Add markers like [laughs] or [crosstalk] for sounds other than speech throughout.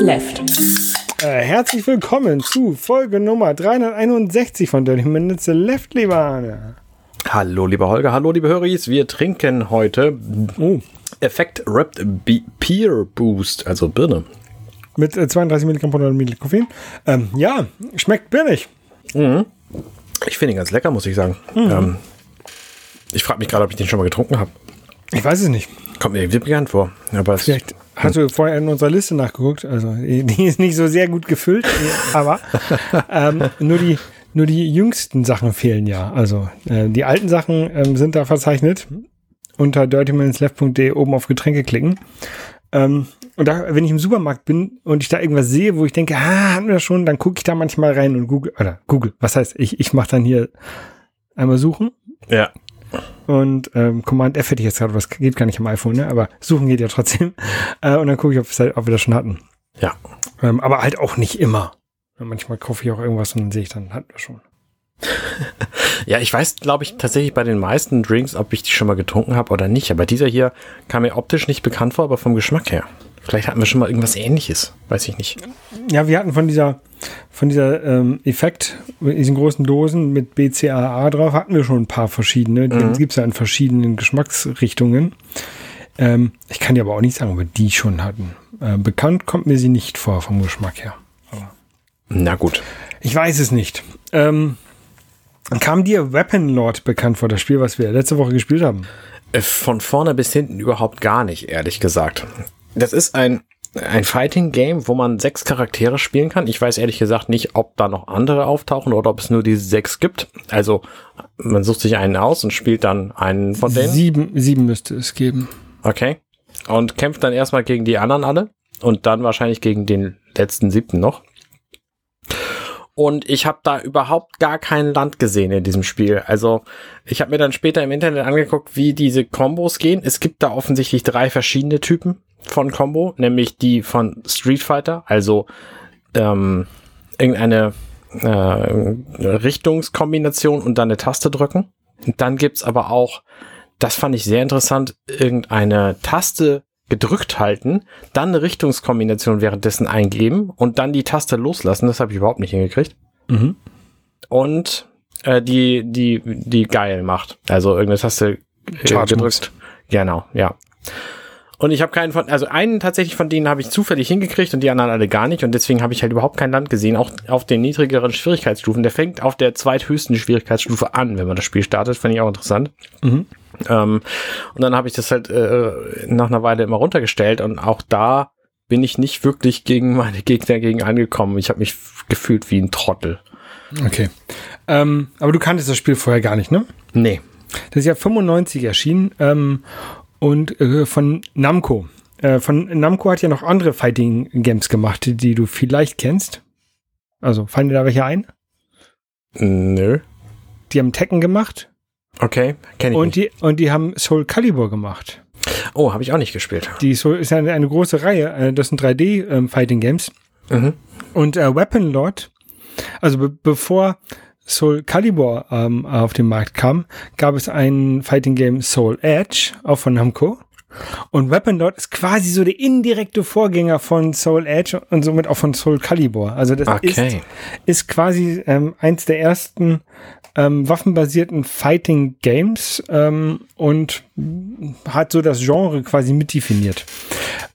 Left. Äh, herzlich willkommen zu Folge Nummer 361 von Dirty Minutes Left, lieber Arne. Hallo, lieber Holger, hallo, liebe Höris. Wir trinken heute Oh, Effekt Wrapped Be Peer Boost, also Birne. mit äh, 32 Milligramm von Milligramm Koffein. Ähm, ja, schmeckt birnig. Ich finde ihn ganz lecker, muss ich sagen. Ähm, ich frage mich gerade, ob ich den schon mal getrunken habe. Ich weiß es nicht. Kommt mir irgendwie bekannt vor. Aber es, Vielleicht hast du vorher in unserer Liste nachgeguckt. Also, die ist nicht so sehr gut gefüllt, aber ähm, nur die nur die jüngsten Sachen fehlen ja. Also äh, die alten Sachen ähm, sind da verzeichnet. Unter dirtyminutsleft.de oben auf Getränke klicken. Ähm, und da, wenn ich im Supermarkt bin und ich da irgendwas sehe, wo ich denke, ah, hatten wir schon, dann gucke ich da manchmal rein und google, oder google, was heißt, ich, ich mache dann hier einmal suchen ja. Und ähm, Command F hätte ich jetzt gerade, was geht gar nicht am iPhone, ne? aber suchen geht ja trotzdem. [laughs] Äh, und dann gucke ich, ob, halt- ob wir das schon hatten. Ja. Ähm, aber halt auch nicht immer. Manchmal kaufe ich auch irgendwas und dann sehe ich dann, hatten wir schon. [laughs] Ja, ich weiß, glaube ich, tatsächlich bei den meisten Drinks, ob ich die schon mal getrunken habe oder nicht. Aber dieser hier kam mir optisch nicht bekannt vor, aber vom Geschmack her. Vielleicht hatten wir schon mal irgendwas ähnliches. Weiß ich nicht. Ja, wir hatten von dieser, von dieser ähm, Effekt, diesen großen Dosen mit BCAA drauf, hatten wir schon ein paar verschiedene. Die gibt's ja in verschiedenen Geschmacksrichtungen. Ähm, ich kann dir aber auch nicht sagen, ob wir die schon hatten. Äh, bekannt kommt mir sie nicht vor vom Geschmack her. Na gut. Ich weiß es nicht. Ähm, kam dir Weapon Lord bekannt vor, das Spiel, was wir letzte Woche gespielt haben? Äh, Von vorne bis hinten überhaupt gar nicht, ehrlich gesagt. Das ist ein, ein Fighting-Game, wo man sechs Charaktere spielen kann. Ich weiß ehrlich gesagt nicht, ob da noch andere auftauchen oder ob es nur diese sechs gibt. Also man sucht sich einen aus und spielt dann einen von denen. Sieben, sieben müsste es geben. Okay. Und kämpft dann erstmal gegen die anderen alle und dann wahrscheinlich gegen den letzten siebten noch. Und ich habe da überhaupt gar kein Land gesehen in diesem Spiel. Also ich habe mir dann später im Internet angeguckt, wie diese Kombos gehen. Es gibt da offensichtlich drei verschiedene Typen von Combo, nämlich die von Street Fighter, also ähm, irgendeine äh, Richtungskombination und dann eine Taste drücken. Und dann gibt's aber auch, das fand ich sehr interessant, irgendeine Taste gedrückt halten, dann eine Richtungskombination währenddessen eingeben und dann die Taste loslassen. Das habe ich überhaupt nicht hingekriegt. Mhm. Und äh, die, die, die geil macht. Also irgendeine Taste äh, gedrückt. Genau, ja. Und ich habe keinen von, also einen tatsächlich von denen habe ich zufällig hingekriegt und die anderen alle gar nicht. Und deswegen habe ich halt überhaupt kein Land gesehen, auch auf den niedrigeren Schwierigkeitsstufen. Der fängt auf der zweithöchsten Schwierigkeitsstufe an, wenn man das Spiel startet. Fand ich auch interessant. Mhm. Ähm, und dann habe ich das halt äh, nach einer Weile immer runtergestellt und auch da bin ich nicht wirklich gegen meine [laughs] Gegner gegen angekommen. Ich habe mich gefühlt wie ein Trottel. Okay. Ähm, aber du kanntest das Spiel vorher gar nicht, ne? Nee. Das ist ja 95 erschienen ähm, und äh, von Namco. Äh, von Namco hat ja noch andere Fighting Games gemacht, die, du vielleicht kennst. Also fallen dir da welche ein? Nö. Die haben Tekken gemacht Okay, kenne ich und nicht. die, und die haben Soul Calibur gemacht. Oh, habe ich auch nicht gespielt. Die Soul ist ja eine, eine große Reihe. Äh, das sind 3D ähm, Fighting Games. Mhm. Und äh, Weapon Lord, also be bevor Soul Calibur ähm, auf den Markt kam, gab es ein Fighting Game Soul Edge, auch von Namco. Und Weapon Lord ist quasi so der indirekte Vorgänger von Soul Edge und somit auch von Soul Calibur. Also das ist, Okay. ist quasi ähm, eins der ersten ähm, waffenbasierten Fighting Games ähm, und hat so das Genre quasi mitdefiniert.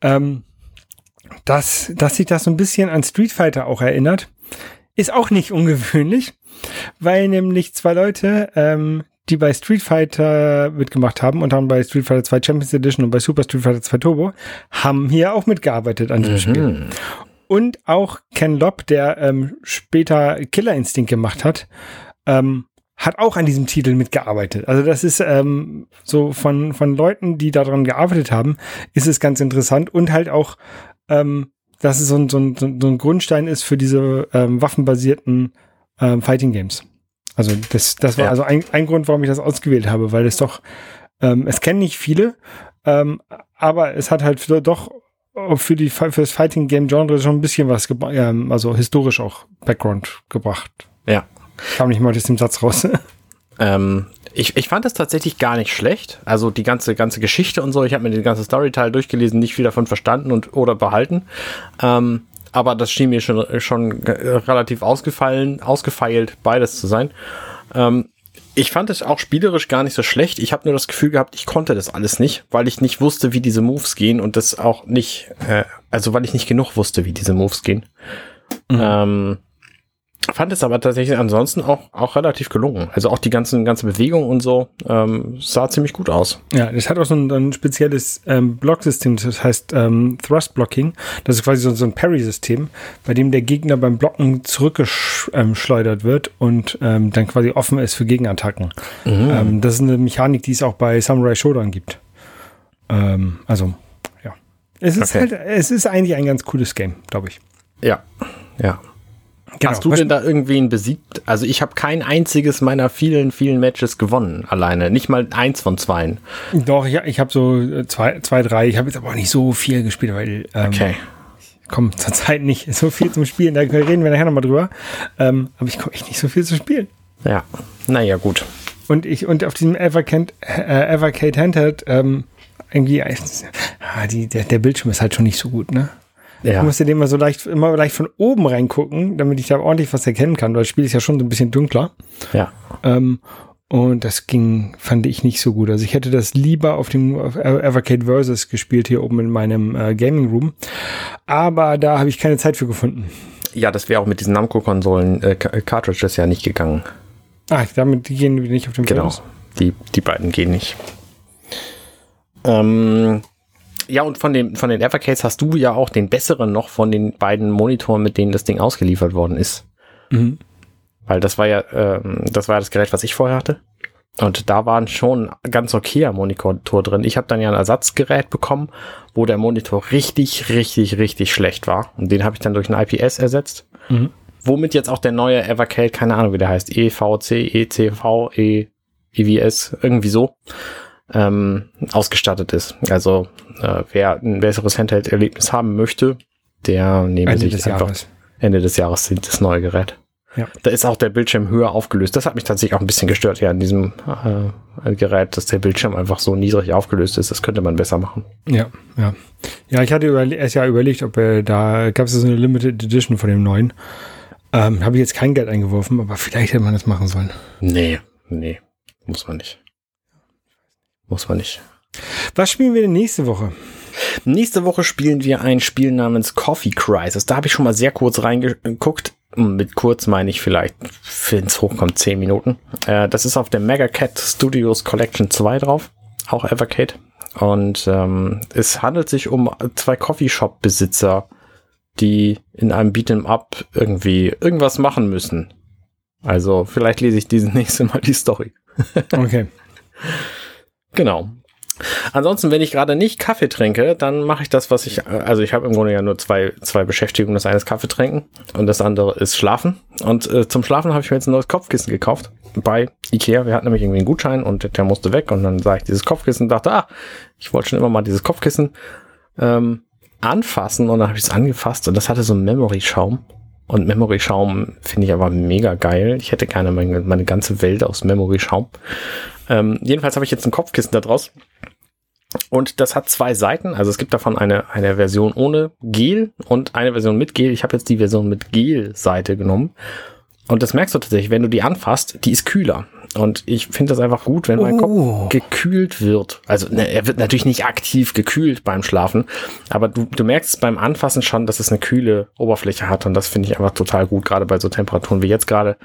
Ähm, dass, dass sich das so ein bisschen an Street Fighter auch erinnert, ist auch nicht ungewöhnlich, weil nämlich zwei Leute, ähm, die bei Street Fighter mitgemacht haben und haben bei Street Fighter 2 Champions Edition und bei Super Street Fighter 2 Turbo, haben hier auch mitgearbeitet an diesem Spiel. Mhm. Und auch Ken Lobb, der ähm, später Killer Instinct gemacht hat, ähm, hat auch an diesem Titel mitgearbeitet. Also das ist ähm, so von, von Leuten, die daran gearbeitet haben, ist es ganz interessant und halt auch, ähm, dass es so ein, so ein, so ein Grundstein ist für diese ähm, waffenbasierten ähm, Fighting Games. Also das, das war Ja. also ein, ein Grund, warum ich das ausgewählt habe, weil es doch, ähm, es kennen nicht viele, ähm, aber es hat halt für, doch für die für das Fighting Game Genre schon ein bisschen was ähm, also historisch auch Background gebracht. Ja. Kam nicht mal aus dem Satz raus. [laughs] Ähm, ich, ich fand das tatsächlich gar nicht schlecht. Also die ganze, ganze Geschichte und so. Ich habe mir den ganzen Storyteil durchgelesen, nicht viel davon verstanden und oder behalten. Ähm, aber das schien mir schon, schon relativ ausgefallen, ausgefeilt, beides zu sein. Ähm, ich fand es auch spielerisch gar nicht so schlecht. Ich habe nur das Gefühl gehabt, ich konnte das alles nicht, weil ich nicht wusste, wie diese Moves gehen und das auch nicht, äh, also weil ich nicht genug wusste, wie diese Moves gehen. Mhm. Ähm, Fand es aber tatsächlich ansonsten auch, auch relativ gelungen. Also auch die ganzen, ganze Bewegung und so ähm, sah ziemlich gut aus. Ja, das hat auch so ein, ein spezielles ähm, Blocksystem, das heißt ähm, Thrust Blocking. Das ist quasi so, so ein Parry-System, bei dem der Gegner beim Blocken zurückgeschleudert wird und ähm, dann quasi offen ist für Gegenattacken. Mhm. Ähm, das ist eine Mechanik, die es auch bei Samurai Shodown gibt. Ähm, also, ja. Es ist okay. halt, es ist eigentlich ein ganz cooles Game, glaube ich. Ja, ja. Genau. Hast du denn da irgendwen besiegt? Also ich habe kein einziges meiner vielen, vielen Matches gewonnen alleine. Nicht mal eins von zweien. Doch, ich, ich habe so äh, zwei, zwei, drei. Ich habe jetzt aber auch nicht so viel gespielt, weil ähm, okay. ich komme zurzeit nicht [laughs] so viel zum Spielen. Da reden wir nachher nochmal drüber. Ähm, aber ich komme echt nicht so viel zu spielen. Ja, naja, gut. Und ich, und auf diesem Evercade, äh, Evercade Handheld, ähm, irgendwie, äh, die, der, der Bildschirm ist halt schon nicht so gut, ne? Ja. Ich musste den mal so leicht, immer leicht von oben reingucken, damit ich da ordentlich was erkennen kann, weil das Spiel ist ja schon so ein bisschen dunkler. Ja. Ähm, und das ging, fand ich nicht so gut. Also ich hätte das lieber auf dem auf Evercade Versus gespielt hier oben in meinem äh, Gaming Room. Aber da habe ich keine Zeit für gefunden. Ja, das wäre auch mit diesen Namco-Konsolen äh, Cartridges ja nicht gegangen. Ah, damit die gehen nicht auf dem Genau, Versus. die, die beiden gehen nicht. Ähm, ja, und von, dem, von den Evercades hast du ja auch den besseren noch von den beiden Monitoren, mit denen das Ding ausgeliefert worden ist. Mhm. Weil das war ja, ähm, das war ja das Gerät, was ich vorher hatte. Und da waren schon ganz okayer Monitor drin. Ich habe dann ja ein Ersatzgerät bekommen, wo der Monitor richtig, richtig, richtig schlecht war. Und den habe ich dann durch ein IPS ersetzt. Mhm. Womit jetzt auch der neue Evercade, keine Ahnung wie der heißt, EVC, ECV, E, EVS, irgendwie so ähm, ausgestattet ist. Also äh, wer ein besseres Handheld-Erlebnis haben möchte, der nehme Ende sich einfach Jahres. Ende des Jahres das neue Gerät. Ja. Da ist auch der Bildschirm höher aufgelöst. Das hat mich tatsächlich auch ein bisschen gestört ja an diesem äh, Gerät, dass der Bildschirm einfach so niedrig aufgelöst ist. Das könnte man besser machen. Ja, ja. Ja, ich hatte erst ja überlegt, ob äh, da gab es so eine Limited Edition von dem neuen. Ähm, Habe ich jetzt kein Geld eingeworfen, aber vielleicht hätte man das machen sollen. Nee, nee, muss man nicht. Muss man nicht. Was spielen wir denn nächste Woche? Nächste Woche spielen wir ein Spiel namens Coffee Crisis. Da habe ich schon mal sehr kurz reingeguckt. Mit kurz meine ich vielleicht, wenn es hochkommt, 10 Minuten. Äh, das ist auf der Mega Cat Studios Collection 2 drauf. Auch Evercade. Und ähm, es handelt sich um zwei Coffeeshop-Besitzer, die in einem Beat'em Up irgendwie irgendwas machen müssen. Also vielleicht lese ich diesen [laughs] nächste Mal die Story. okay. [laughs] Genau. Ansonsten, wenn ich gerade nicht Kaffee trinke, dann mache ich das, was ich, also ich habe im Grunde ja nur zwei, zwei Beschäftigungen. Das eine ist Kaffee trinken und das andere ist Schlafen. Und äh, zum Schlafen habe ich mir jetzt ein neues Kopfkissen gekauft bei Ikea. Wir hatten nämlich irgendwie einen Gutschein und der musste weg und dann sah ich dieses Kopfkissen und dachte, ah, ich wollte schon immer mal dieses Kopfkissen ähm, anfassen und dann habe ich es angefasst und das hatte so einen Memory-Schaum. Und Memory-Schaum finde ich aber mega geil. Ich hätte gerne meine, meine ganze Welt aus Memory-Schaum. Ähm, jedenfalls habe ich jetzt ein Kopfkissen da draus. Und das hat zwei Seiten. Also es gibt davon eine, eine Version ohne Gel und eine Version mit Gel. Ich habe jetzt die Version mit Gel-Seite genommen. Und das merkst du tatsächlich, wenn du die anfasst, die ist kühler. Und ich finde das einfach gut, wenn mein oh. Kopf gekühlt wird. Also ne, er wird natürlich nicht aktiv gekühlt beim Schlafen, aber du, du merkst beim Anfassen schon, dass es eine kühle Oberfläche hat. Und das finde ich einfach total gut, gerade bei so Temperaturen wie jetzt gerade.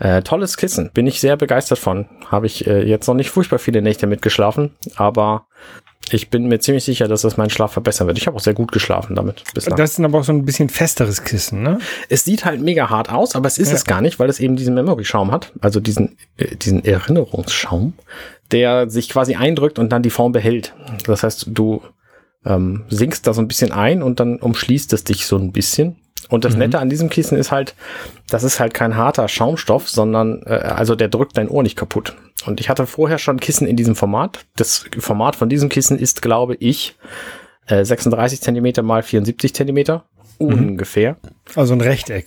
Äh, tolles Kissen, bin ich sehr begeistert von. Habe ich äh, jetzt noch nicht furchtbar viele Nächte mitgeschlafen, aber ich bin mir ziemlich sicher, dass das meinen Schlaf verbessern wird. Ich habe auch sehr gut geschlafen damit. Bislang. Das ist aber auch so ein bisschen festeres Kissen, ne? Es sieht halt mega hart aus, aber es ist ja. es gar nicht, weil es eben diesen Memory-Schaum hat, also diesen, äh, diesen Erinnerungsschaum, der sich quasi eindrückt und dann die Form behält. Das heißt, du ähm, sinkst da so ein bisschen ein und dann umschließt es dich so ein bisschen. Und das mhm. Nette an diesem Kissen ist halt, das ist halt kein harter Schaumstoff, sondern äh, also der drückt dein Ohr nicht kaputt. Und ich hatte vorher schon Kissen in diesem Format. Das Format von diesem Kissen ist, glaube ich, äh, 36 Zentimeter mal 74 Zentimeter mhm. ungefähr. Also ein Rechteck.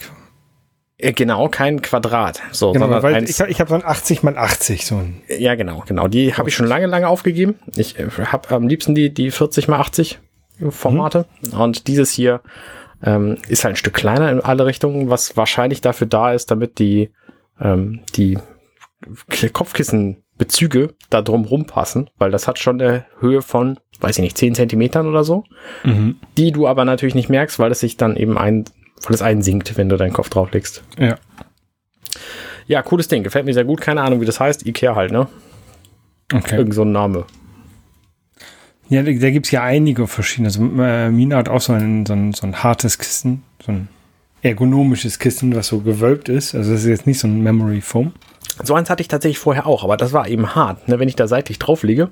Äh, genau, kein Quadrat. So, genau, sondern weil ich, ich habe so ein 80 mal 80 so ein. Ja, genau, genau. Die habe ich schon lange, lange aufgegeben. Ich äh, habe am liebsten die die 40 mal 80 Formate mhm. und dieses hier Ähm, ist halt ein Stück kleiner in alle Richtungen, was wahrscheinlich dafür da ist, damit die, ähm, die Kopfkissenbezüge da drum passen, weil das hat schon eine Höhe von, weiß ich nicht, 10 Zentimetern oder so, mhm. die du aber natürlich nicht merkst, weil es sich dann eben ein, weil es einsinkt, wenn du deinen Kopf drauflegst. Ja. Ja, cooles Ding, gefällt mir sehr gut, keine Ahnung, wie das heißt, Ikea halt, ne? Okay. Irgend so ein Name. Ja, da, da gibt es ja einige verschiedene. Also, äh, Mina hat auch so ein, so, ein, so ein hartes Kissen, so ein ergonomisches Kissen, was so gewölbt ist. Also das ist jetzt nicht so ein Memory Foam. So eins hatte ich tatsächlich vorher auch, aber das war eben hart. Ne? Wenn ich da seitlich drauf liege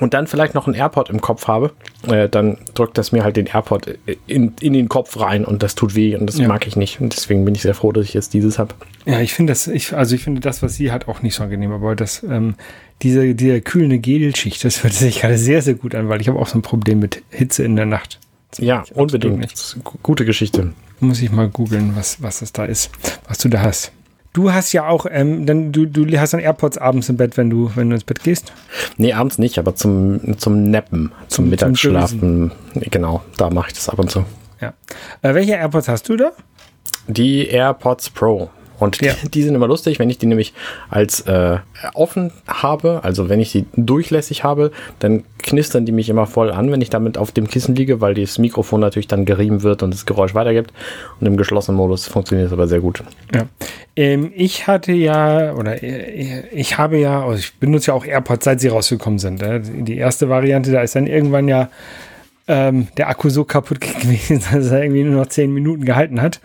und dann vielleicht noch einen AirPod im Kopf habe, äh, dann drückt das mir halt den AirPod in, in den Kopf rein und das tut weh und das ja. mag ich nicht. Und deswegen bin ich sehr froh, dass ich jetzt dieses habe. Ja, ich finde das, ich, also ich finde das, was sie hat, auch nicht so angenehm, aber das, ähm, diese, diese kühlende Gelschicht, das hört sich gerade sehr, sehr gut an, weil ich habe auch so ein Problem mit Hitze in der Nacht. Ja, unbedingt. Gute Geschichte. Muss ich mal googeln, was, was es da ist, was du da hast. Du hast ja auch, ähm, dann, du, du hast dann AirPods abends im Bett, wenn du, wenn du ins Bett gehst? Nee, abends nicht, aber zum, zum Nappen, zum, zum Mittagsschlafen. Zum genau, da mache ich das ab und zu. Ja. Äh, welche AirPods hast du da? Die AirPods Pro. Und ja. die, [laughs] die, sind immer lustig, wenn ich die nämlich als äh, offen habe, also wenn ich sie durchlässig habe, dann knistern die mich immer voll an, wenn ich damit auf dem Kissen liege, weil das Mikrofon natürlich dann gerieben wird und das Geräusch weitergibt. Und im geschlossenen Modus funktioniert es aber sehr gut. Ja. Ähm, ich hatte ja, oder äh, ich habe ja, also ich benutze ja auch AirPods, seit sie rausgekommen sind. Äh. Die erste Variante, da ist dann irgendwann ja ähm, der Akku so kaputt [laughs] gewesen, dass er irgendwie nur noch zehn Minuten gehalten hat.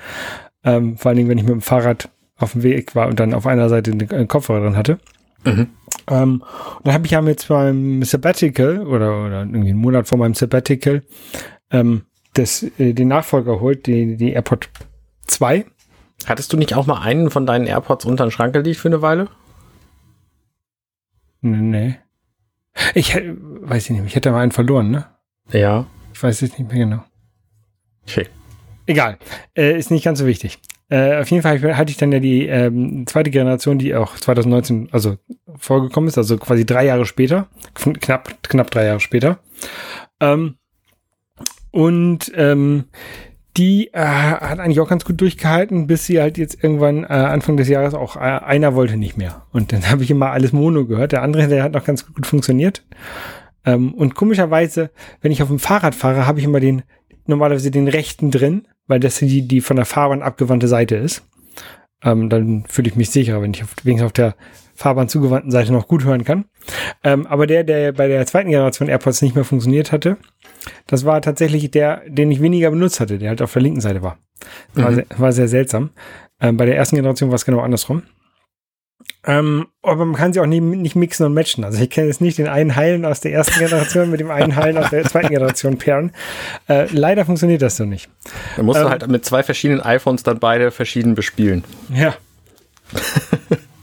Ähm, vor allen Dingen, wenn ich mit dem Fahrrad auf dem Weg war und dann auf einer Seite den Kopfhörer drin hatte. Mhm. Ähm, und dann habe ich ja jetzt beim Sabbatical oder, oder irgendwie einen Monat vor meinem Sabbatical ähm, das, äh, den Nachfolger geholt, die, die AirPod 2. Hattest du nicht auch mal einen von deinen AirPods unter den Schrank gelegt für eine Weile? Nee. Ich weiß ich nicht, ich hätte mal einen verloren, ne? Ja. Ich weiß es nicht mehr genau. Okay. Egal. Äh, ist nicht ganz so wichtig. Äh, auf jeden Fall hatte ich dann ja die ähm, zweite Generation, die auch 2019 also vorgekommen ist, also quasi drei Jahre später, knapp knapp drei Jahre später. Ähm, und ähm, die äh, hat eigentlich auch ganz gut durchgehalten, bis sie halt jetzt irgendwann äh, Anfang des Jahres auch äh, einer wollte nicht mehr. Und dann [laughs] habe ich immer alles Mono gehört. Der andere, der hat noch ganz gut funktioniert. Ähm, und komischerweise, wenn ich auf dem Fahrrad fahre, habe ich immer den normalerweise den rechten drin weil das die, die von der Fahrbahn abgewandte Seite ist. Ähm, dann fühle ich mich sicherer, wenn ich auf, wenigstens auf der Fahrbahn zugewandten Seite noch gut hören kann. Ähm, aber der, der bei der zweiten Generation AirPods nicht mehr funktioniert hatte, das war tatsächlich der, den ich weniger benutzt hatte, der halt auf der linken Seite war. War, mhm. sehr, war sehr seltsam. Ähm, bei der ersten Generation war es genau andersrum. Ähm, aber man kann sie auch nicht, nicht mixen und matchen. Also ich kenne jetzt nicht den einen Heilen aus der ersten Generation mit dem einen Heilen aus der zweiten Generation pairen. Äh, leider funktioniert das so nicht. Man muss ähm, halt mit zwei verschiedenen iPhones dann beide verschieden bespielen. Ja. [laughs]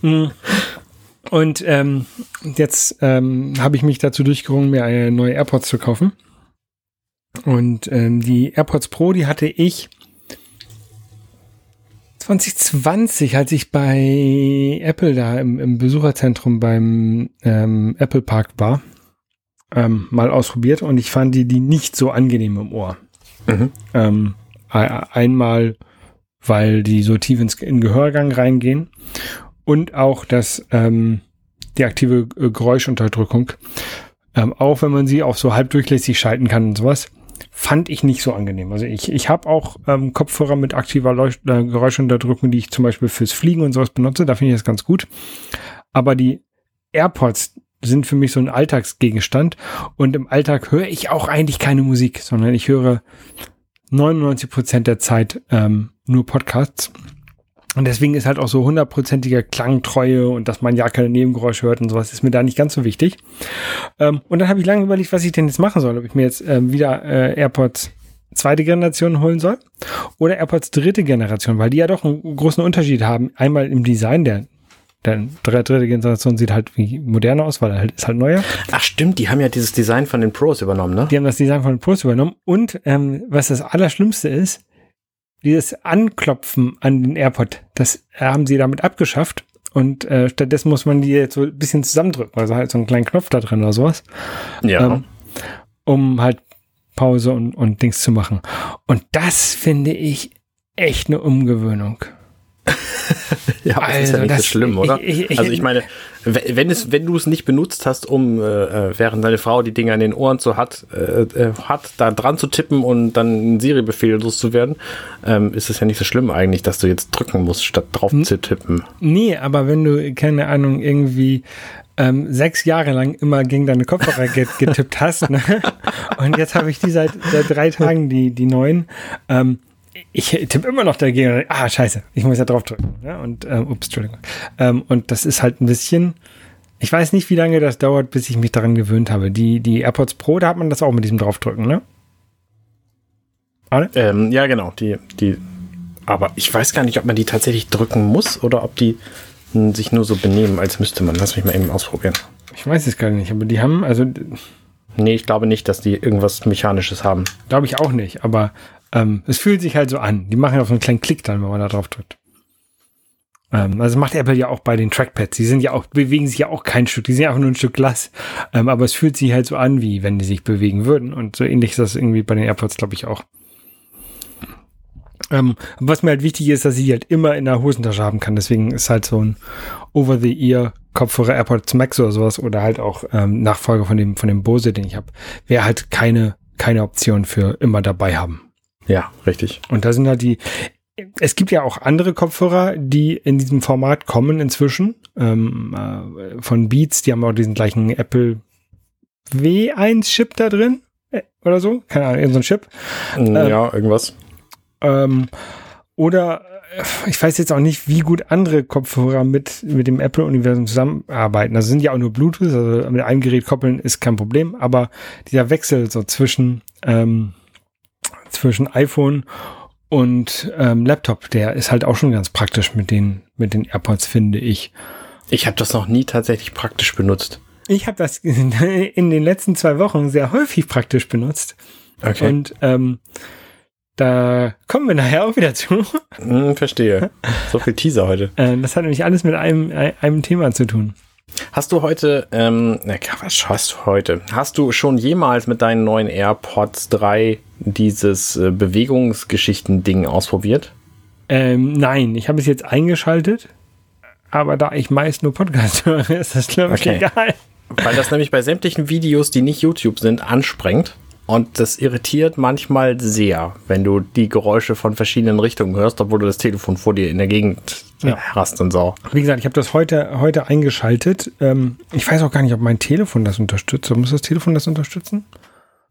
Mhm. und ähm, jetzt ähm, habe ich mich dazu durchgerungen, mir eine neue AirPods zu kaufen. Und ähm, die AirPods Pro, die hatte ich 2020, als ich bei Apple da im, im Besucherzentrum beim ähm, Apple Park war, ähm, mal ausprobiert und ich fand die, die nicht so angenehm im Ohr. Mhm. Ähm, einmal, weil die so tief ins in Gehörgang reingehen und auch das ähm, die aktive äh, Geräuschunterdrückung, ähm, auch wenn man sie auch so halbdurchlässig schalten kann und sowas, fand ich nicht so angenehm. Also ich, ich habe auch ähm, Kopfhörer mit aktiver Leucht äh, Geräuschunterdrückung, die ich zum Beispiel fürs Fliegen und sowas benutze. Da finde ich das ganz gut. Aber die AirPods sind für mich so ein Alltagsgegenstand. Und im Alltag höre ich auch eigentlich keine Musik, sondern ich höre 99 Prozent der Zeit ähm, nur Podcasts. Und deswegen ist halt auch so hundertprozentiger Klangtreue und dass man ja keine Nebengeräusche hört und sowas ist mir da nicht ganz so wichtig. Ähm, und dann habe ich lange überlegt, was ich denn jetzt machen soll. Ob ich mir jetzt ähm, wieder äh, AirPods zweite Generation holen soll oder AirPods dritte Generation, weil die ja doch einen großen Unterschied haben. Einmal im Design, der der dritte Generation sieht halt wie moderner aus, weil er halt, ist halt neuer. Ach stimmt, die haben ja dieses Design von den Pros übernommen, ne? Die haben das Design von den Pros übernommen. Und ähm, was das Allerschlimmste ist, dieses Anklopfen an den AirPod, das haben sie damit abgeschafft. Und äh, stattdessen muss man die jetzt so ein bisschen zusammendrücken, also halt so einen kleinen Knopf da drin oder sowas. Ja. Ähm, um halt Pause und, und Dings zu machen. Und das finde ich echt eine Umgewöhnung. [laughs] ja, aber also, ist ja nicht das, so schlimm, oder? Ich, ich, also ich meine, wenn es, wenn du es nicht benutzt hast, um äh, äh, während deine Frau die Dinge an den Ohren zu hat, äh, äh, hat, da dran zu tippen und dann einen Siri-Befehl loszuwerden, ähm, ist es ja nicht so schlimm eigentlich, dass du jetzt drücken musst, statt drauf zu tippen. Nee, aber wenn du, keine Ahnung, irgendwie ähm, sechs Jahre lang immer gegen deine Kopfhörer [laughs] getippt hast, ne? [laughs] und jetzt habe ich die seit, seit drei Tagen, die, die neuen, ähm, ich tippe immer noch dagegen. Ah, scheiße, ich muss ja drauf drücken. Ja, und, ähm, ups, Entschuldigung. Ähm, und das ist halt ein bisschen, ich weiß nicht, wie lange das dauert, bis ich mich daran gewöhnt habe. Die, die AirPods Pro, da hat man das auch mit diesem Draufdrücken, ne? Ähm, ja, genau. Die, die, aber ich weiß gar nicht, ob man die tatsächlich drücken muss oder ob die hm, sich nur so benehmen, als müsste man. Lass mich mal eben ausprobieren. Ich weiß es gar nicht, aber die haben, also. Nee, ich glaube nicht, dass die irgendwas Mechanisches haben. Glaube ich auch nicht, aber ähm, es fühlt sich halt so an. Die machen ja so einen kleinen Klick dann, wenn man da drauf drückt. Ähm, also macht Apple ja auch bei den Trackpads. Die sind ja auch, bewegen sich ja auch kein Stück, die sind ja einfach nur ein Stück Glas. Ähm, aber es fühlt sich halt so an, wie wenn die sich bewegen würden. Und so ähnlich ist das irgendwie bei den AirPods, glaube ich, auch. Ähm, was mir halt wichtig ist, dass ich die halt immer in der Hosentasche haben kann. Deswegen ist halt so ein Over-the-Ear Kopfhörer AirPods Max oder sowas oder halt auch ähm, Nachfolger von dem von dem Bose, den ich habe, wäre halt keine keine Option für immer dabei haben. Ja, richtig. Und da sind halt die, es gibt ja auch andere Kopfhörer, die in diesem Format kommen inzwischen. Ähm, äh, von Beats, die haben auch diesen gleichen Apple W1-Chip da drin. Äh, oder so. Keine Ahnung, irgendein Chip. Mm, ja, ähm, irgendwas. Ähm, oder äh, ich weiß jetzt auch nicht, wie gut andere Kopfhörer mit, mit dem Apple-Universum zusammenarbeiten. Also sind ja auch nur Bluetooth, also mit einem Gerät koppeln ist kein Problem, aber dieser Wechsel so zwischen ähm, zwischen iPhone und ähm, Laptop, der ist halt auch schon ganz praktisch mit den, mit den AirPods, finde ich. Ich habe das noch nie tatsächlich praktisch benutzt. Ich habe das [laughs] in den letzten zwei Wochen sehr häufig praktisch benutzt. Okay. Und ähm, da kommen wir nachher auch wieder zu. Hm, verstehe. So viel Teaser heute. Äh, das hat nämlich alles mit einem, einem Thema zu tun. Hast du heute, ähm, was hast du heute? Hast du schon jemals mit deinen neuen AirPods 3 dieses äh, Bewegungsgeschichten-Ding ausprobiert? Ähm, nein, ich habe es jetzt eingeschaltet, aber da ich meist nur Podcast [laughs] höre, ist das glaube ich okay. egal. Weil das nämlich bei sämtlichen Videos, die nicht YouTube sind, ansprengt. Und das irritiert manchmal sehr, wenn du die Geräusche von verschiedenen Richtungen hörst, obwohl du das Telefon vor dir in der Gegend ja. und so. Wie gesagt, ich habe das heute, heute eingeschaltet. Ähm, ich weiß auch gar nicht, ob mein Telefon das unterstützt. Muss das Telefon das unterstützen?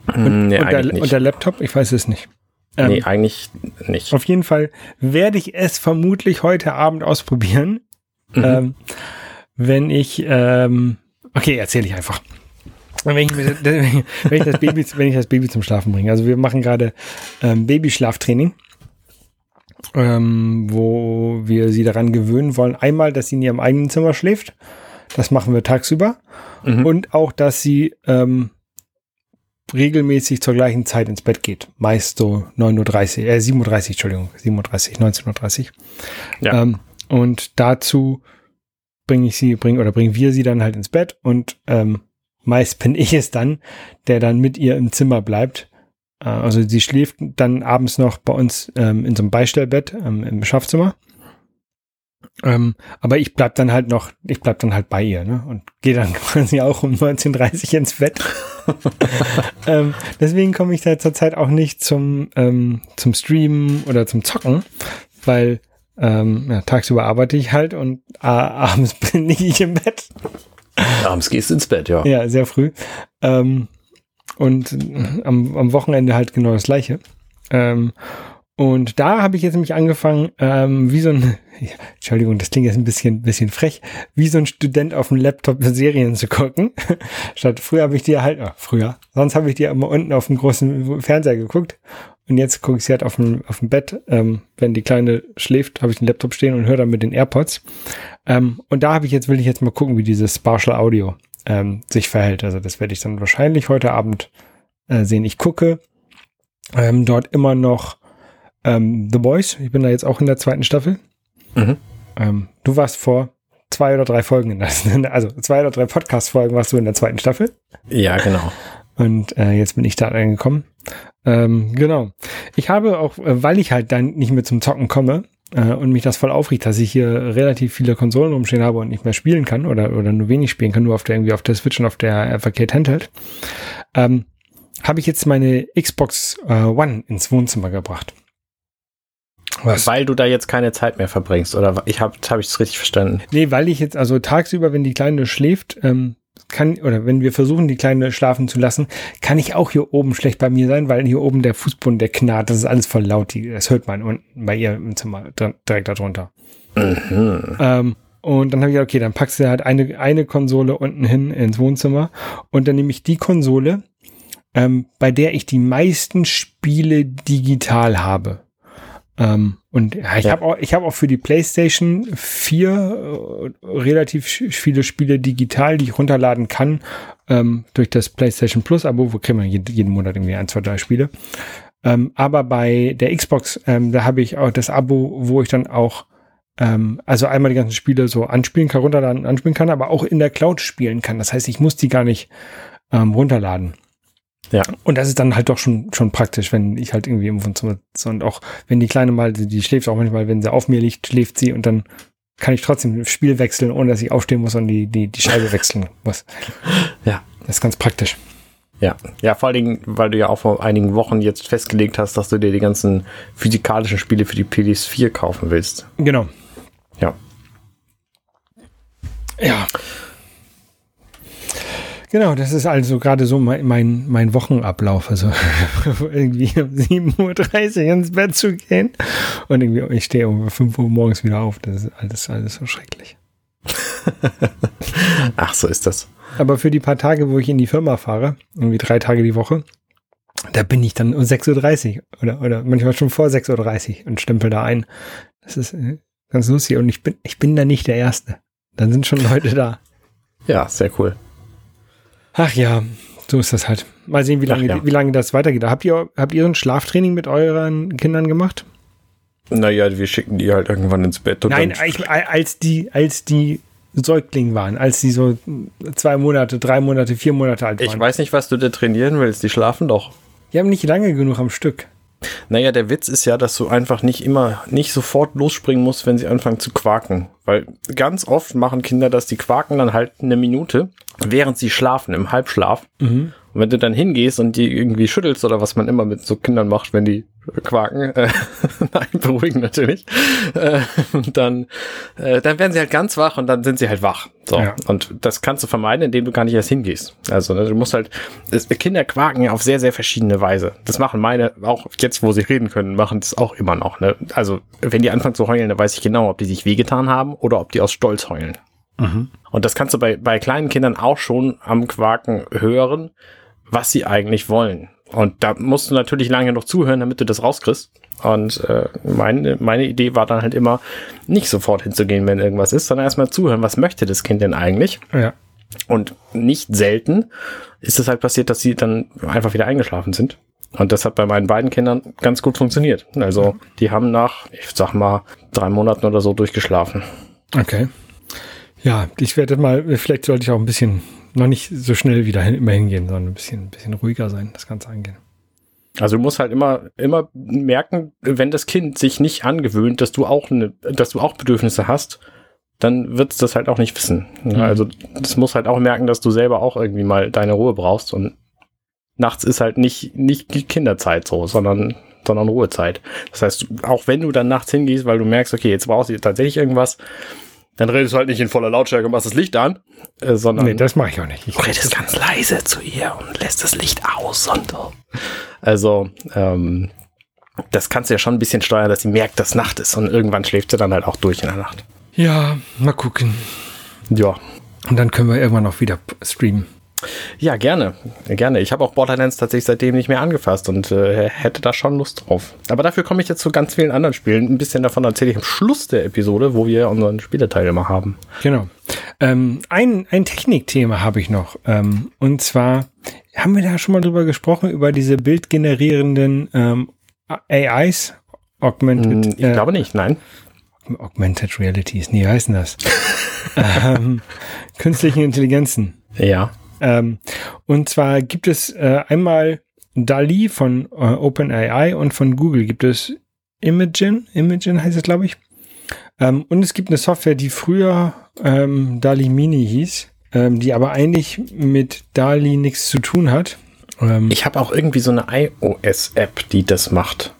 Und, hm, nee, und, der, und, der, Laptop? Ich weiß es nicht. Ähm, nee, eigentlich nicht. Auf jeden Fall werde ich es vermutlich heute Abend ausprobieren. Mhm. Ähm, wenn ich, ähm, okay, erzähle ich einfach. Wenn ich, [laughs] wenn, ich das Baby, wenn ich das Baby zum Schlafen bringe. Also wir machen gerade ähm, Babyschlaftraining, ähm, wo wir sie daran gewöhnen wollen. Einmal, dass sie in ihrem eigenen Zimmer schläft. Das machen wir tagsüber. Mhm. Und auch, dass sie ähm, regelmäßig zur gleichen Zeit ins Bett geht. Meist so 9.30 Uhr, äh 7.30 Uhr, Entschuldigung, 7.30 Uhr, 19.30 Uhr. Ja. Ähm, und dazu bringe ich sie, bring, oder bringen wir sie dann halt ins Bett und ähm, meist bin [laughs] ich es dann, der dann mit ihr im Zimmer bleibt. Äh, also sie schläft dann abends noch bei uns ähm, in so einem Beistellbett ähm, im Schlafzimmer. Ähm, aber ich bleib dann halt noch, ich bleib dann halt bei ihr, ne? Und gehe dann [laughs] quasi auch um 19.30 ins Bett. [laughs] ähm, deswegen komme ich da zurzeit auch nicht zum, ähm, zum Streamen oder zum Zocken, weil ähm, ja, tagsüber arbeite ich halt und äh, [laughs] abends bin ich im Bett. Abends gehst du ins Bett, ja. Ja, sehr früh. Ähm, und am, am Wochenende halt genau das gleiche. Ähm, und da habe ich jetzt nämlich angefangen, ähm, wie so ein, ja, [laughs] Entschuldigung, das klingt jetzt ein bisschen, bisschen frech, wie so ein Student auf dem Laptop Serien zu gucken. [laughs] Statt früher habe ich die halt, oh, früher, sonst habe ich die immer unten auf dem großen Fernseher geguckt. Und jetzt gucke ich sie halt auf dem, auf dem Bett. Ähm, wenn die Kleine schläft, habe ich den Laptop stehen und höre dann mit den AirPods. Ähm, und da habe ich jetzt, will ich jetzt mal gucken, wie dieses Spatial Audio ähm, sich verhält. Also das werde ich dann wahrscheinlich heute Abend äh, sehen. Ich gucke ähm, dort immer noch ähm, The Boys. Ich bin da jetzt auch in der zweiten Staffel. Mhm. Ähm, du warst vor zwei oder drei Folgen in der, [laughs] also zwei oder drei Podcast-Folgen warst du in der zweiten Staffel. Ja, genau. Und äh, jetzt bin ich da reingekommen. Ähm, genau. Ich habe auch, äh, weil ich halt dann nicht mehr zum Zocken komme äh, und mich das voll aufregt, dass ich hier relativ viele Konsolen rumstehen habe und nicht mehr spielen kann oder, oder nur wenig spielen kann, nur auf der irgendwie auf der Switch und auf der Advocate Handheld, ähm, habe ich jetzt meine Xbox äh, One ins Wohnzimmer gebracht. Was? Weil du da jetzt keine Zeit mehr verbringst, oder ich habe hab ich es richtig verstanden? Nee, weil ich jetzt, also tagsüber, wenn die Kleine schläft, ähm, kann, oder wenn wir versuchen, die Kleine schlafen zu lassen, kann ich auch hier oben schlecht bei mir sein, weil hier oben der Fußboden, der knarrt, das ist alles voll laut, die, das hört man unten bei ihr im Zimmer direkt darunter. Mhm. Ähm, und dann habe ich gesagt, okay, dann packst du halt eine, eine Konsole unten hin ins Wohnzimmer und dann nehme ich die Konsole, ähm, bei der ich die meisten Spiele digital habe. Ähm, und ja, ich ja. habe auch, ich habe auch für die PlayStation 4 äh, relativ viele Spiele digital, die ich runterladen kann ähm, durch das PlayStation Plus Abo, wo kriegen wir jeden, jeden Monat irgendwie ein, zwei, drei Spiele. Ähm, aber bei der Xbox, ähm, da habe ich auch das Abo, wo ich dann auch ähm, also einmal die ganzen Spiele so anspielen kann, runterladen, anspielen kann, aber auch in der Cloud spielen kann. Das heißt, ich muss die gar nicht ähm, runterladen. Ja. Und das ist dann halt doch schon, schon praktisch, wenn ich halt irgendwie im Wohnzimmer so und auch wenn die Kleine mal, die schläft auch manchmal, wenn sie auf mir liegt, schläft sie und dann kann ich trotzdem das Spiel wechseln, ohne dass ich aufstehen muss und die, die, die Scheibe [laughs] wechseln muss. Ja. Das ist ganz praktisch. Ja, ja, vor allen Dingen, weil du ja auch vor einigen Wochen jetzt festgelegt hast, dass du dir die ganzen physikalischen Spiele für die PS4 kaufen willst. Genau. Ja. Ja. Genau, das ist also gerade so mein, mein, mein Wochenablauf. Also [laughs] irgendwie um 7.30 Uhr ins Bett zu gehen und irgendwie ich stehe um 5 Uhr morgens wieder auf. Das ist alles, alles so schrecklich. [laughs] Ach, so ist das. Aber für die paar Tage, wo ich in die Firma fahre, irgendwie drei Tage die Woche, da bin ich dann um 6.30 Uhr oder, oder manchmal schon vor 6.30 Uhr und stempel da ein. Das ist äh, ganz lustig und ich bin, ich bin da nicht der Erste. Dann sind schon Leute da. Ja, sehr cool. Ach ja, so ist das halt. Mal sehen, wie lange, ja. wie lange das weitergeht. Habt ihr, habt ihr ein Schlaftraining mit euren Kindern gemacht? Naja, wir schicken die halt irgendwann ins Bett. Nein, ich, als die, als die Säugling waren, als die so zwei Monate, drei Monate, vier Monate alt waren. Ich weiß nicht, was du da trainieren willst. Die schlafen doch. Die haben nicht lange genug am Stück. Naja, der Witz ist ja, dass du einfach nicht immer, nicht sofort losspringen musst, wenn sie anfangen zu quaken. Weil ganz oft machen Kinder das, die quaken dann halt eine Minute, während sie schlafen, im Halbschlaf. Mhm. Und wenn du dann hingehst und die irgendwie schüttelst oder was man immer mit so Kindern macht, wenn die quaken, äh, [laughs] nein, beruhigen natürlich, äh, dann, äh, dann werden sie halt ganz wach und dann sind sie halt wach. So. Ja. Und das kannst du vermeiden, indem du gar nicht erst hingehst. Also ne, du musst halt, das, Kinder quaken ja auf sehr, sehr verschiedene Weise. Das machen meine, auch jetzt, wo sie reden können, machen das auch immer noch. Ne? Also wenn die anfangen zu heulen, dann weiß ich genau, ob die sich wehgetan haben oder ob die aus Stolz heulen. Mhm. Und das kannst du bei, bei kleinen Kindern auch schon am Quaken hören, was sie eigentlich wollen. Und da musst du natürlich lange noch zuhören, damit du das rauskriegst. Und äh, meine, meine Idee war dann halt immer, nicht sofort hinzugehen, wenn irgendwas ist, sondern erstmal zuhören, was möchte das Kind denn eigentlich? Ja. Und nicht selten ist es halt passiert, dass sie dann einfach wieder eingeschlafen sind. Und das hat bei meinen beiden Kindern ganz gut funktioniert. Also die haben nach, ich sag mal, drei Monaten oder so durchgeschlafen. Okay. Ja, ich werde mal, vielleicht sollte ich auch ein bisschen noch nicht so schnell wieder hin, immer hingehen, sondern ein bisschen, ein bisschen ruhiger sein, das Ganze angehen. Also du musst halt immer, immer merken, wenn das Kind sich nicht angewöhnt, dass du auch eine, dass du auch Bedürfnisse hast, dann wird es das halt auch nicht wissen. Mhm. Also das muss halt auch merken, dass du selber auch irgendwie mal deine Ruhe brauchst und nachts ist halt nicht, nicht Kinderzeit so, sondern, sondern Ruhezeit. Das heißt, auch wenn du dann nachts hingehst, weil du merkst, okay, jetzt brauchst du tatsächlich irgendwas, dann redest du halt nicht in voller Lautstärke und machst das Licht an, äh, sondern. Nee, das mache ich auch nicht. Ich du redest ganz leise zu ihr und lässt das Licht aus und so. Also, ähm, das kannst du ja schon ein bisschen steuern, dass sie merkt, dass Nacht ist und irgendwann schläft sie dann halt auch durch in der Nacht. Ja, mal gucken. Ja. Und dann können wir irgendwann auch wieder streamen. Ja, gerne. Gerne. Ich habe auch Borderlands tatsächlich seitdem nicht mehr angefasst und äh, hätte da schon Lust drauf. Aber dafür komme ich jetzt zu ganz vielen anderen Spielen. Ein bisschen davon erzähle ich am Schluss der Episode, wo wir unseren Spieleteil immer haben. Genau. Ähm, ein, ein Technikthema habe ich noch. Ähm, und zwar haben wir da schon mal drüber gesprochen, über diese bildgenerierenden ähm, AIs? Augmented, hm, ich äh, glaube nicht, nein. Augmented Realities, nee, wie heißen das? [laughs] ähm, künstlichen Intelligenzen. Ja. Ähm, und zwar gibt es äh, einmal DALI von äh, OpenAI und von Google gibt es Imagen, Imagen heißt es, glaube ich. Ähm, und es gibt eine Software, die früher ähm, DALI Mini hieß, ähm, die aber eigentlich mit DALI nichts zu tun hat. Ähm, ich habe auch irgendwie so eine iOS-App, die das macht.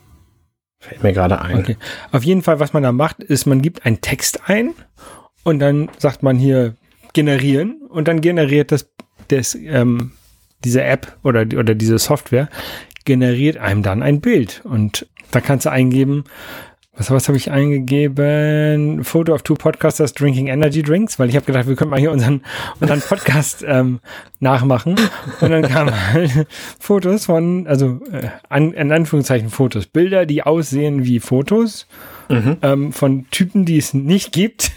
Fällt mir gerade ein. Okay. Auf jeden Fall, was man da macht, ist, man gibt einen Text ein und dann sagt man hier generieren und dann generiert das, das ähm, diese App oder, oder diese Software generiert einem dann ein Bild und da kannst du eingeben, was, was habe ich eingegeben? Photo of two podcasters drinking energy drinks, weil ich habe gedacht, wir können mal hier unseren, unseren Podcast ähm, nachmachen. Und dann kamen halt [laughs] Fotos von, also äh, an, in Anführungszeichen Fotos, Bilder, die aussehen wie Fotos mhm. ähm, von Typen, die es nicht gibt,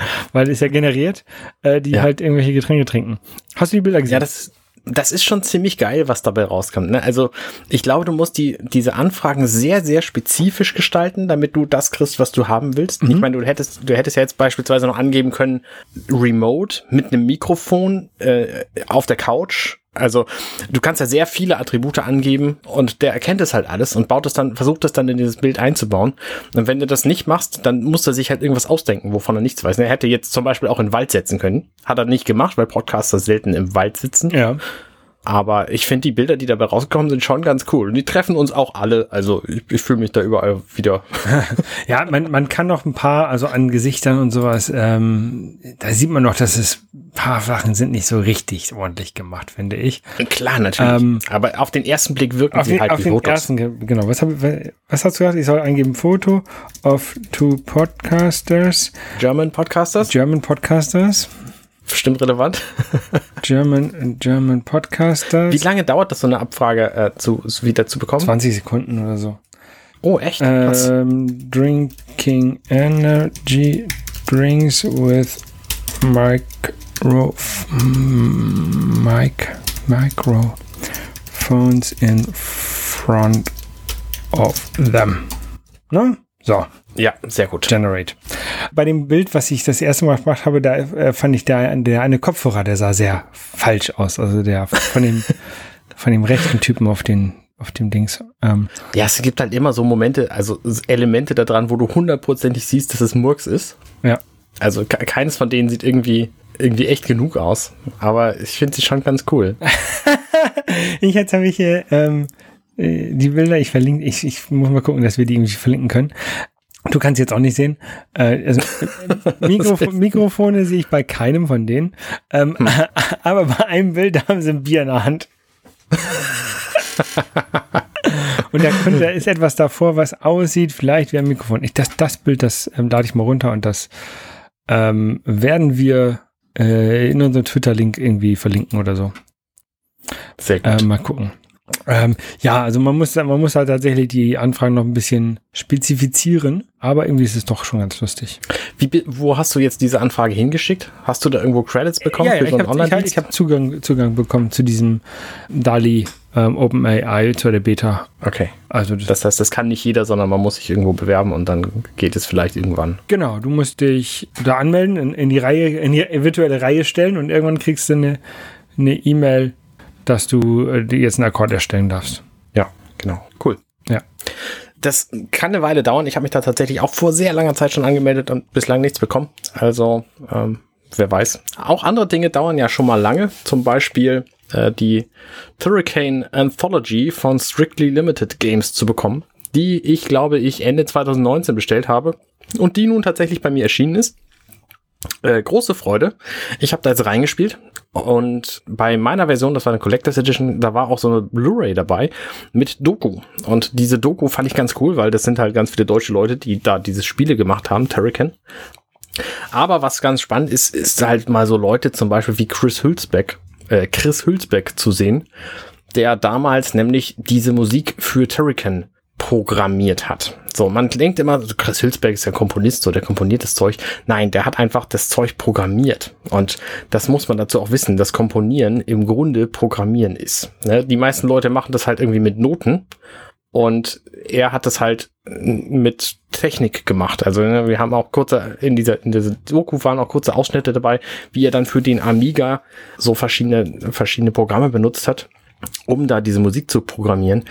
[laughs] weil es ja generiert, äh, die ja. halt irgendwelche Getränke trinken. Hast du die Bilder gesehen? Ja, das das ist schon ziemlich geil, was dabei rauskommt. Ne? Also ich glaube, du musst die, diese Anfragen sehr, sehr spezifisch gestalten, damit du das kriegst, was du haben willst. Mhm. Ich meine, du hättest, du hättest ja jetzt beispielsweise noch angeben können, remote mit einem Mikrofon äh, auf der Couch. Also du kannst ja sehr viele Attribute angeben und der erkennt es halt alles und baut es dann, versucht es dann in dieses Bild einzubauen. Und wenn du das nicht machst, dann muss er sich halt irgendwas ausdenken, wovon er nichts weiß. Er hätte jetzt zum Beispiel auch in den Wald setzen können. Hat er nicht gemacht, weil Podcaster selten im Wald sitzen. Ja. Aber ich finde die Bilder, die dabei rausgekommen sind, schon ganz cool. Und die treffen uns auch alle. Also ich, ich fühle mich da überall wieder. [laughs] ja, man, man kann noch ein paar, also an Gesichtern und sowas, ähm, da sieht man noch, dass es ein paar Sachen sind nicht so richtig ordentlich gemacht, finde ich. Klar, natürlich. Ähm, Aber auf den ersten Blick wirken sie den, halt auf wie den Fotos. Ersten, genau. Was, hab, was hast du gesagt? Ich soll eingeben Foto of two podcasters. German Podcasters? German Podcasters bestimmt relevant. [laughs] German, German Podcaster. Wie lange dauert das, so eine Abfrage äh, zu, wieder zu bekommen? 20 Sekunden oder so. Oh, echt? Ähm, drinking energy drinks with micro, mic, microphones in front of them. Ne? So. Ja, sehr gut. Generate. Bei dem Bild, was ich das erste Mal gemacht habe, da äh, fand ich der, der eine Kopfhörer, der sah sehr falsch aus. Also der von dem, [laughs] von dem rechten Typen auf den, auf dem Dings. Ähm. Ja, es gibt halt immer so Momente, also Elemente da dran, wo du hundertprozentig siehst, dass es Murks ist. Ja. Also keines von denen sieht irgendwie irgendwie echt genug aus. Aber ich finde sie schon ganz cool. [laughs] ich jetzt habe ich hier ähm, äh, die Bilder, ich verlinke, ich, ich muss mal gucken, dass wir die irgendwie verlinken können. Du kannst jetzt auch nicht sehen. Äh, also, [laughs] Mikrofo Mikrofone sehe ich bei keinem von denen. Ähm, hm. [laughs] Aber bei einem Bild haben sie ein Bier in der Hand. [laughs] und da, könnte, da ist etwas davor, was aussieht, vielleicht wie ein Mikrofon. Ich, das, das Bild, das ähm, lade ich mal runter und das ähm, werden wir äh, in unserem Twitter-Link irgendwie verlinken oder so. Sehr gut. Äh, mal gucken. Ähm, ja, also man muss, man muss halt tatsächlich die Anfragen noch ein bisschen spezifizieren, aber irgendwie ist es doch schon ganz lustig. Wie, wo hast du jetzt diese Anfrage hingeschickt? Hast du da irgendwo Credits bekommen? Ja, ja ich habe hab, hab Zugang, Zugang bekommen zu diesem DALI ähm, OpenAI, zu der Beta. Okay. Also das, das, heißt, das kann nicht jeder, sondern man muss sich irgendwo bewerben und dann geht es vielleicht irgendwann. Genau, du musst dich da anmelden, in, in die Reihe, in die virtuelle Reihe stellen und irgendwann kriegst du eine eine E-Mail dass du äh, jetzt einen Akkord erstellen darfst. Ja, genau. Cool. Ja. Das kann eine Weile dauern. Ich habe mich da tatsächlich auch vor sehr langer Zeit schon angemeldet und bislang nichts bekommen. Also, ähm, wer weiß. Auch andere Dinge dauern ja schon mal lange. Zum Beispiel äh, die Hurricane Anthology von Strictly Limited Games zu bekommen, die ich glaube ich Ende 2019 bestellt habe und die nun tatsächlich bei mir erschienen ist. Äh, große Freude. Ich habe da jetzt reingespielt und bei meiner Version, das war eine Collectors Edition, da war auch so eine Blu-ray dabei mit Doku. Und diese Doku fand ich ganz cool, weil das sind halt ganz viele deutsche Leute, die da diese Spiele gemacht haben, Terrican. Aber was ganz spannend ist, ist halt mal so Leute zum Beispiel wie Chris Hülsbeck, äh, Chris Hülsbeck zu sehen, der damals nämlich diese Musik für Terrican programmiert hat. So, man denkt immer, Chris Hülsberg ist ja Komponist, so der komponiert das Zeug. Nein, der hat einfach das Zeug programmiert. Und das muss man dazu auch wissen, dass Komponieren im Grunde Programmieren ist. Ne? Die meisten Leute machen das halt irgendwie mit Noten Und er hat es halt mit Technik gemacht. Also ne, wir haben auch kurze, in dieser, in dieser Doku waren auch kurze Ausschnitte dabei, wie er dann für den Amiga so verschiedene, verschiedene Programme benutzt hat, um da diese Musik zu programmieren.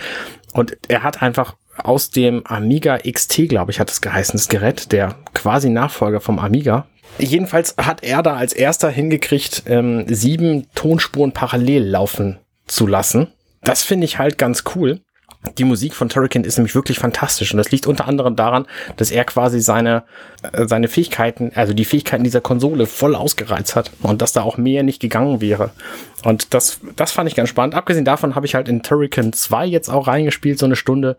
Und er hat einfach aus dem Amiga XT, glaube ich, hat es geheißen, das Gerät, der quasi Nachfolger vom Amiga. Jedenfalls hat er da als erster hingekriegt, ähm, sieben Tonspuren parallel laufen zu lassen. Das finde ich halt ganz cool. Die Musik von Turrican ist nämlich wirklich fantastisch und das liegt unter anderem daran, dass er quasi seine, äh, seine Fähigkeiten, also die Fähigkeiten dieser Konsole voll ausgereizt hat und dass da auch mehr nicht gegangen wäre. Und das, das fand ich ganz spannend. Abgesehen davon habe ich halt in Turrican 2 jetzt auch reingespielt, so eine Stunde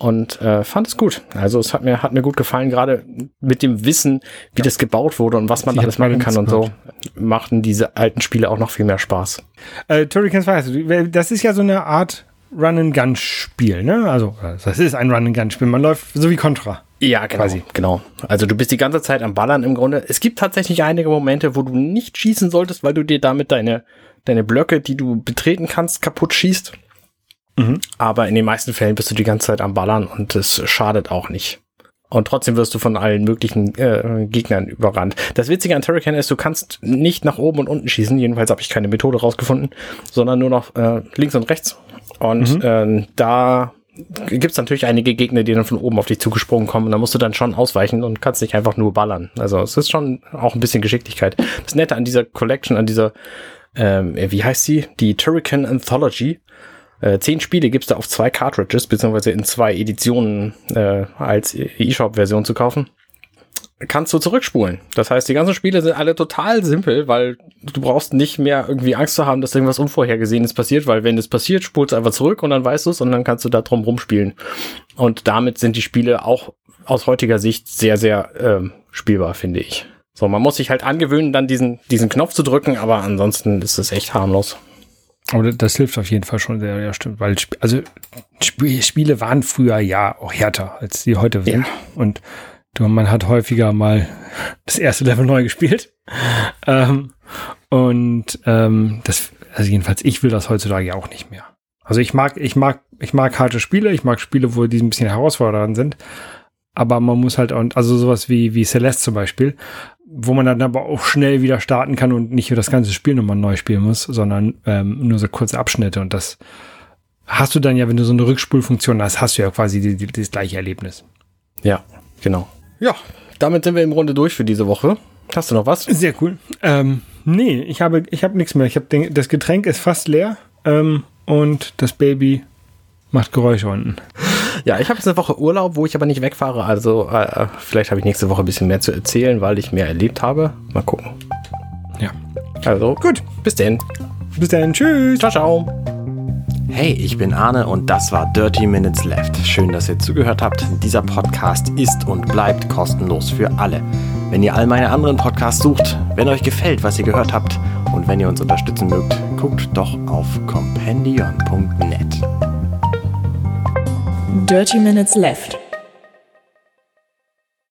und äh, fand es gut. Also es hat mir hat mir gut gefallen, gerade mit dem Wissen, wie ja. das gebaut wurde und was man alles machen kann und so, machten diese alten Spiele auch noch viel mehr Spaß. Äh, Turrican 2, also, das ist ja so eine Art Run-and-Gun-Spiel, ne? Also, das ist ein Run-and-Gun-Spiel. Man läuft so wie Contra. Ja, genau, quasi. genau. Also du bist die ganze Zeit am Ballern im Grunde. Es gibt tatsächlich einige Momente, wo du nicht schießen solltest, weil du dir damit deine, deine Blöcke, die du betreten kannst, kaputt schießt. Mhm. Aber in den meisten Fällen bist du die ganze Zeit am Ballern und es schadet auch nicht. Und trotzdem wirst du von allen möglichen äh, Gegnern überrannt. Das Witzige an Turrican ist, du kannst nicht nach oben und unten schießen. Jedenfalls habe ich keine Methode rausgefunden, sondern nur noch äh, links und rechts. Und mhm. äh, da gibt es natürlich einige Gegner, die dann von oben auf dich zugesprungen kommen. Und da musst du dann schon ausweichen und kannst nicht einfach nur ballern. Also es ist schon auch ein bisschen Geschicklichkeit. Das Nette an dieser Collection, an dieser, ähm, wie heißt sie? Die Turrican Anthology. Äh, zehn Spiele gibt's da auf zwei Cartridges, beziehungsweise in zwei Editionen äh, als eShop-Version zu kaufen kannst du zurückspulen. Das heißt, die ganzen Spiele sind alle total simpel, weil du brauchst nicht mehr irgendwie Angst zu haben, dass irgendwas Unvorhergesehenes passiert, weil wenn es passiert, spulst du einfach zurück und dann weißt du es und dann kannst du da drum rumspielen. Und damit sind die Spiele auch aus heutiger Sicht sehr, sehr ähm, spielbar, finde ich. So, man muss sich halt angewöhnen, dann diesen, diesen Knopf zu drücken, aber ansonsten ist es echt harmlos. Aber das hilft auf jeden Fall schon sehr, ja, stimmt. Weil, also, Spiele waren früher ja auch härter, als sie heute sind. Ja. Und man hat häufiger mal [laughs] das erste Level neu gespielt. [laughs] Ähm, und ähm, das, also jedenfalls, ich will das heutzutage ja auch nicht mehr. Also ich mag, ich mag, ich mag harte Spiele, ich mag Spiele, wo die ein bisschen herausfordernd sind. Aber man muss halt auch, also sowas wie, wie Celeste zum Beispiel, wo man dann aber auch schnell wieder starten kann und nicht das ganze Spiel nochmal neu spielen muss, sondern ähm, nur so kurze Abschnitte. Und das hast du dann ja, wenn du so eine Rückspulfunktion hast, hast du ja quasi die, die, das gleiche Erlebnis. Ja, genau. Ja, damit sind wir im Grunde durch für diese Woche. Hast du noch was? Sehr cool. Ähm, nee, ich habe, ich habe nichts mehr. Ich habe das Getränk ist fast leer ähm, und das Baby macht Geräusche unten. Ja, ich habe jetzt eine Woche Urlaub, wo ich aber nicht wegfahre. Also äh, vielleicht habe ich nächste Woche ein bisschen mehr zu erzählen, weil ich mehr erlebt habe. Mal gucken. Ja. Also gut, bis denn. Bis dann, tschüss. Ciao, ciao. Hey, ich bin Arne und das war Dirty Minutes Left. Schön, dass ihr zugehört habt. Dieser Podcast ist und bleibt kostenlos für alle. Wenn ihr all meine anderen Podcasts sucht, wenn euch gefällt, was ihr gehört habt und wenn ihr uns unterstützen mögt, guckt doch auf compendion.net. Dirty Minutes Left